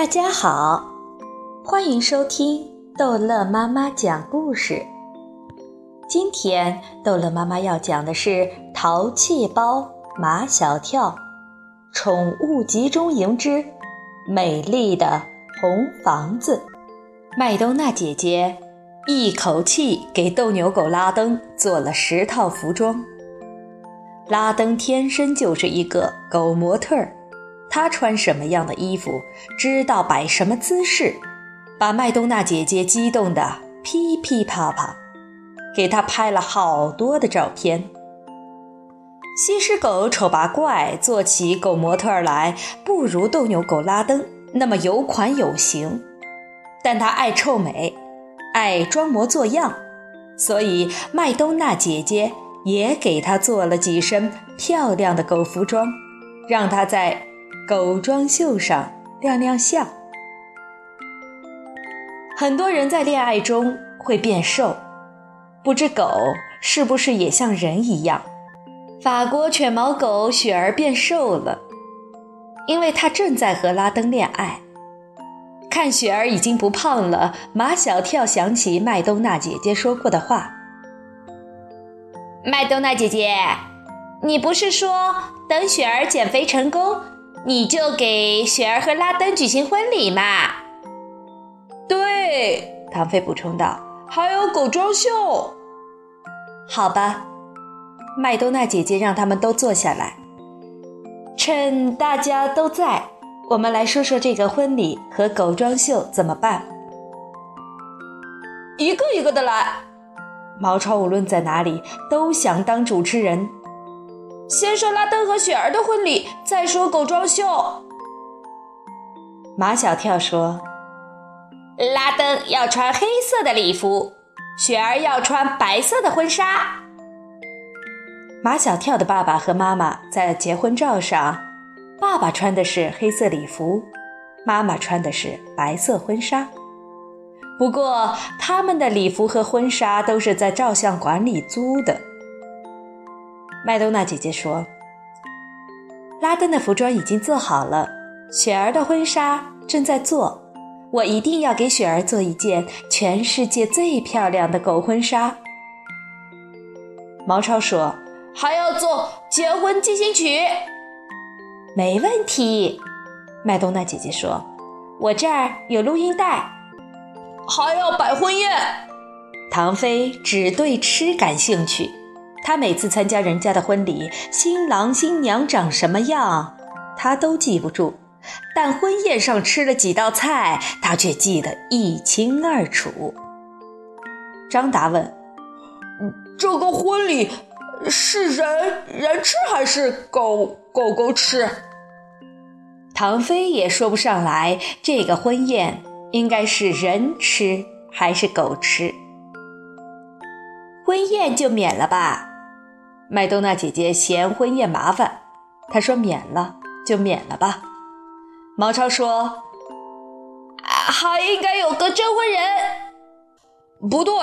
大家好，欢迎收听逗乐妈妈讲故事。今天逗乐妈妈要讲的是《淘气包马小跳宠物集中营之美丽的红房子》。麦冬娜姐姐一口气给斗牛狗拉登做了十套服装。拉登天生就是一个狗模特儿。他穿什么样的衣服，知道摆什么姿势，把麦冬娜姐姐激动得噼噼啪啪，给他拍了好多的照片。西施狗丑八怪做起狗模特来，不如斗牛狗拉登那么有款有型，但他爱臭美，爱装模作样，所以麦冬娜姐姐也给他做了几身漂亮的狗服装，让他在。狗装秀上亮亮相。很多人在恋爱中会变瘦，不知狗是不是也像人一样？法国犬毛狗雪儿变瘦了，因为它正在和拉登恋爱。看雪儿已经不胖了，马小跳想起麦冬娜姐姐说过的话：“麦冬娜姐姐，你不是说等雪儿减肥成功？”你就给雪儿和拉登举行婚礼嘛？对，唐飞补充道：“还有狗装秀。”好吧，麦冬娜姐姐让他们都坐下来。趁大家都在，我们来说说这个婚礼和狗装秀怎么办。一个一个的来。毛超无论在哪里都想当主持人。先说拉登和雪儿的婚礼，再说狗装秀。马小跳说：“拉登要穿黑色的礼服，雪儿要穿白色的婚纱。”马小跳的爸爸和妈妈在结婚照上，爸爸穿的是黑色礼服，妈妈穿的是白色婚纱。不过，他们的礼服和婚纱都是在照相馆里租的。麦冬娜姐姐说：“拉登的服装已经做好了，雪儿的婚纱正在做。我一定要给雪儿做一件全世界最漂亮的狗婚纱。”毛超说：“还要做结婚进行曲。”没问题。麦冬娜姐姐说：“我这儿有录音带。”还要摆婚宴。唐飞只对吃感兴趣。他每次参加人家的婚礼，新郎新娘长什么样，他都记不住；但婚宴上吃了几道菜，他却记得一清二楚。张达问：“这个婚礼是人人吃还是狗狗狗吃？”唐飞也说不上来，这个婚宴应该是人吃还是狗吃？婚宴就免了吧。麦冬娜姐姐嫌婚宴麻烦，她说：“免了就免了吧。”毛超说：“还应该有个证婚人。”不对，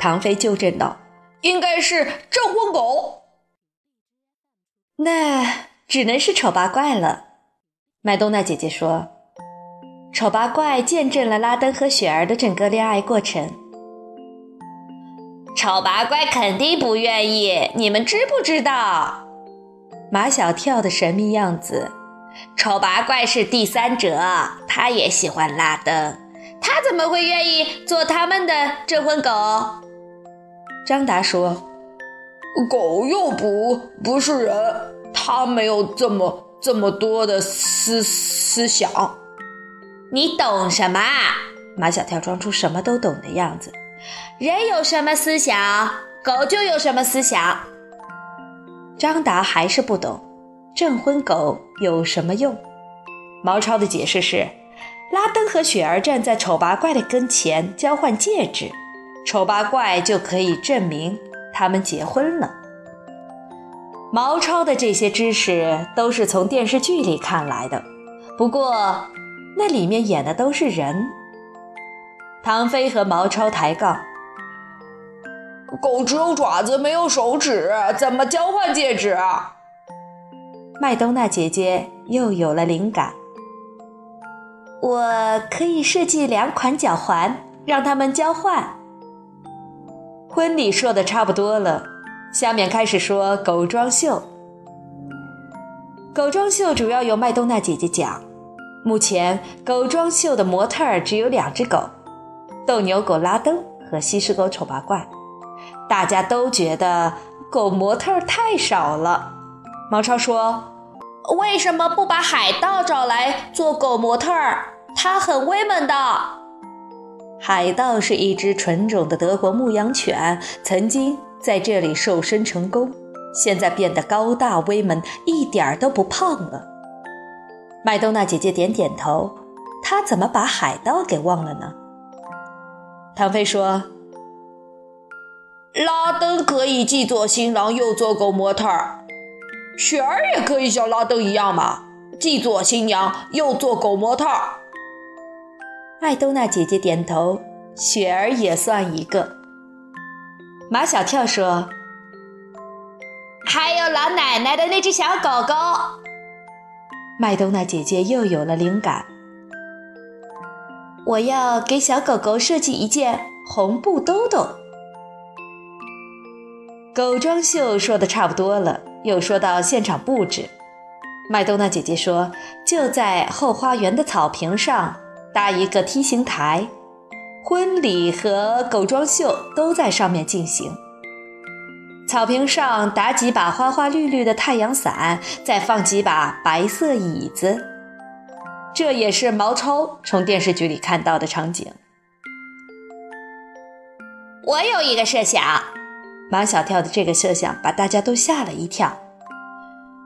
唐飞纠正道：“应该是证婚狗。”那只能是丑八怪了。麦冬娜姐姐说：“丑八怪见证了拉登和雪儿的整个恋爱过程。”丑八怪肯定不愿意，你们知不知道？马小跳的神秘样子。丑八怪是第三者，他也喜欢拉登，他怎么会愿意做他们的证婚狗？张达说：“狗又不不是人，他没有这么这么多的思思想。”你懂什么？马小跳装出什么都懂的样子。人有什么思想，狗就有什么思想。张达还是不懂，证婚狗有什么用？毛超的解释是：拉登和雪儿站在丑八怪的跟前交换戒指，丑八怪就可以证明他们结婚了。毛超的这些知识都是从电视剧里看来的，不过那里面演的都是人。唐飞和毛超抬杠：“狗只有爪子，没有手指，怎么交换戒指？”麦冬娜姐姐又有了灵感：“我可以设计两款脚环，让他们交换。婚礼说的差不多了，下面开始说狗装秀。狗装秀主要由麦冬娜姐姐讲。目前狗装秀的模特儿只有两只狗，斗牛狗拉登和西施狗丑八怪。大家都觉得狗模特太少了。毛超说：“为什么不把海盗找来做狗模特？他很威猛的。”海盗是一只纯种的德国牧羊犬，曾经在这里瘦身成功，现在变得高大威猛，一点儿都不胖了。麦冬娜姐姐点点头，她怎么把海盗给忘了呢？唐飞说：“拉登可以既做新郎又做狗模特儿，雪儿也可以像拉登一样嘛，既做新娘又做狗模特儿。”麦冬娜姐姐点头，雪儿也算一个。马小跳说：“还有老奶奶的那只小狗狗。”麦冬娜姐姐又有了灵感，我要给小狗狗设计一件红布兜兜。狗装秀说的差不多了，又说到现场布置。麦冬娜姐姐说，就在后花园的草坪上搭一个梯形台，婚礼和狗装秀都在上面进行。草坪上打几把花花绿绿的太阳伞，再放几把白色椅子，这也是毛超从电视剧里看到的场景。我有一个设想，马小跳的这个设想把大家都吓了一跳。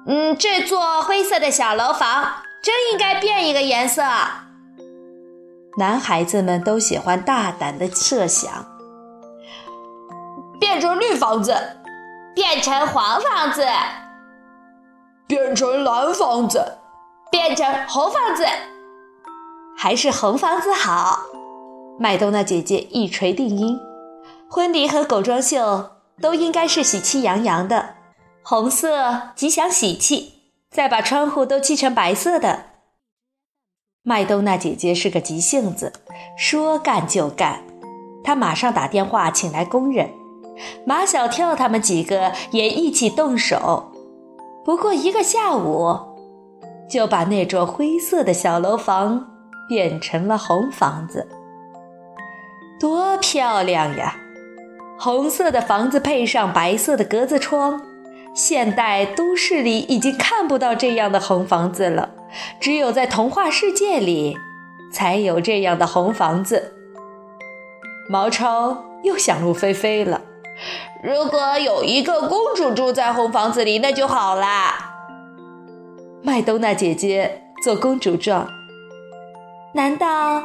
嗯，这座灰色的小楼房真应该变一个颜色。男孩子们都喜欢大胆的设想，变成绿房子。变成黄房子，变成蓝房子，变成红房子，还是红房子好。麦冬娜姐姐一锤定音，婚礼和狗装秀都应该是喜气洋洋的，红色吉祥喜气。再把窗户都漆成白色的。麦冬娜姐姐是个急性子，说干就干，她马上打电话请来工人。马小跳他们几个也一起动手，不过一个下午，就把那座灰色的小楼房变成了红房子，多漂亮呀！红色的房子配上白色的格子窗，现代都市里已经看不到这样的红房子了，只有在童话世界里才有这样的红房子。毛超又想入非非了。如果有一个公主住在红房子里，那就好啦。麦冬娜姐姐做公主状，难道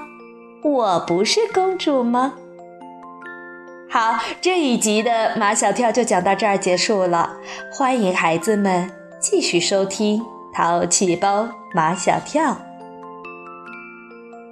我不是公主吗？好，这一集的马小跳就讲到这儿结束了。欢迎孩子们继续收听《淘气包马小跳》。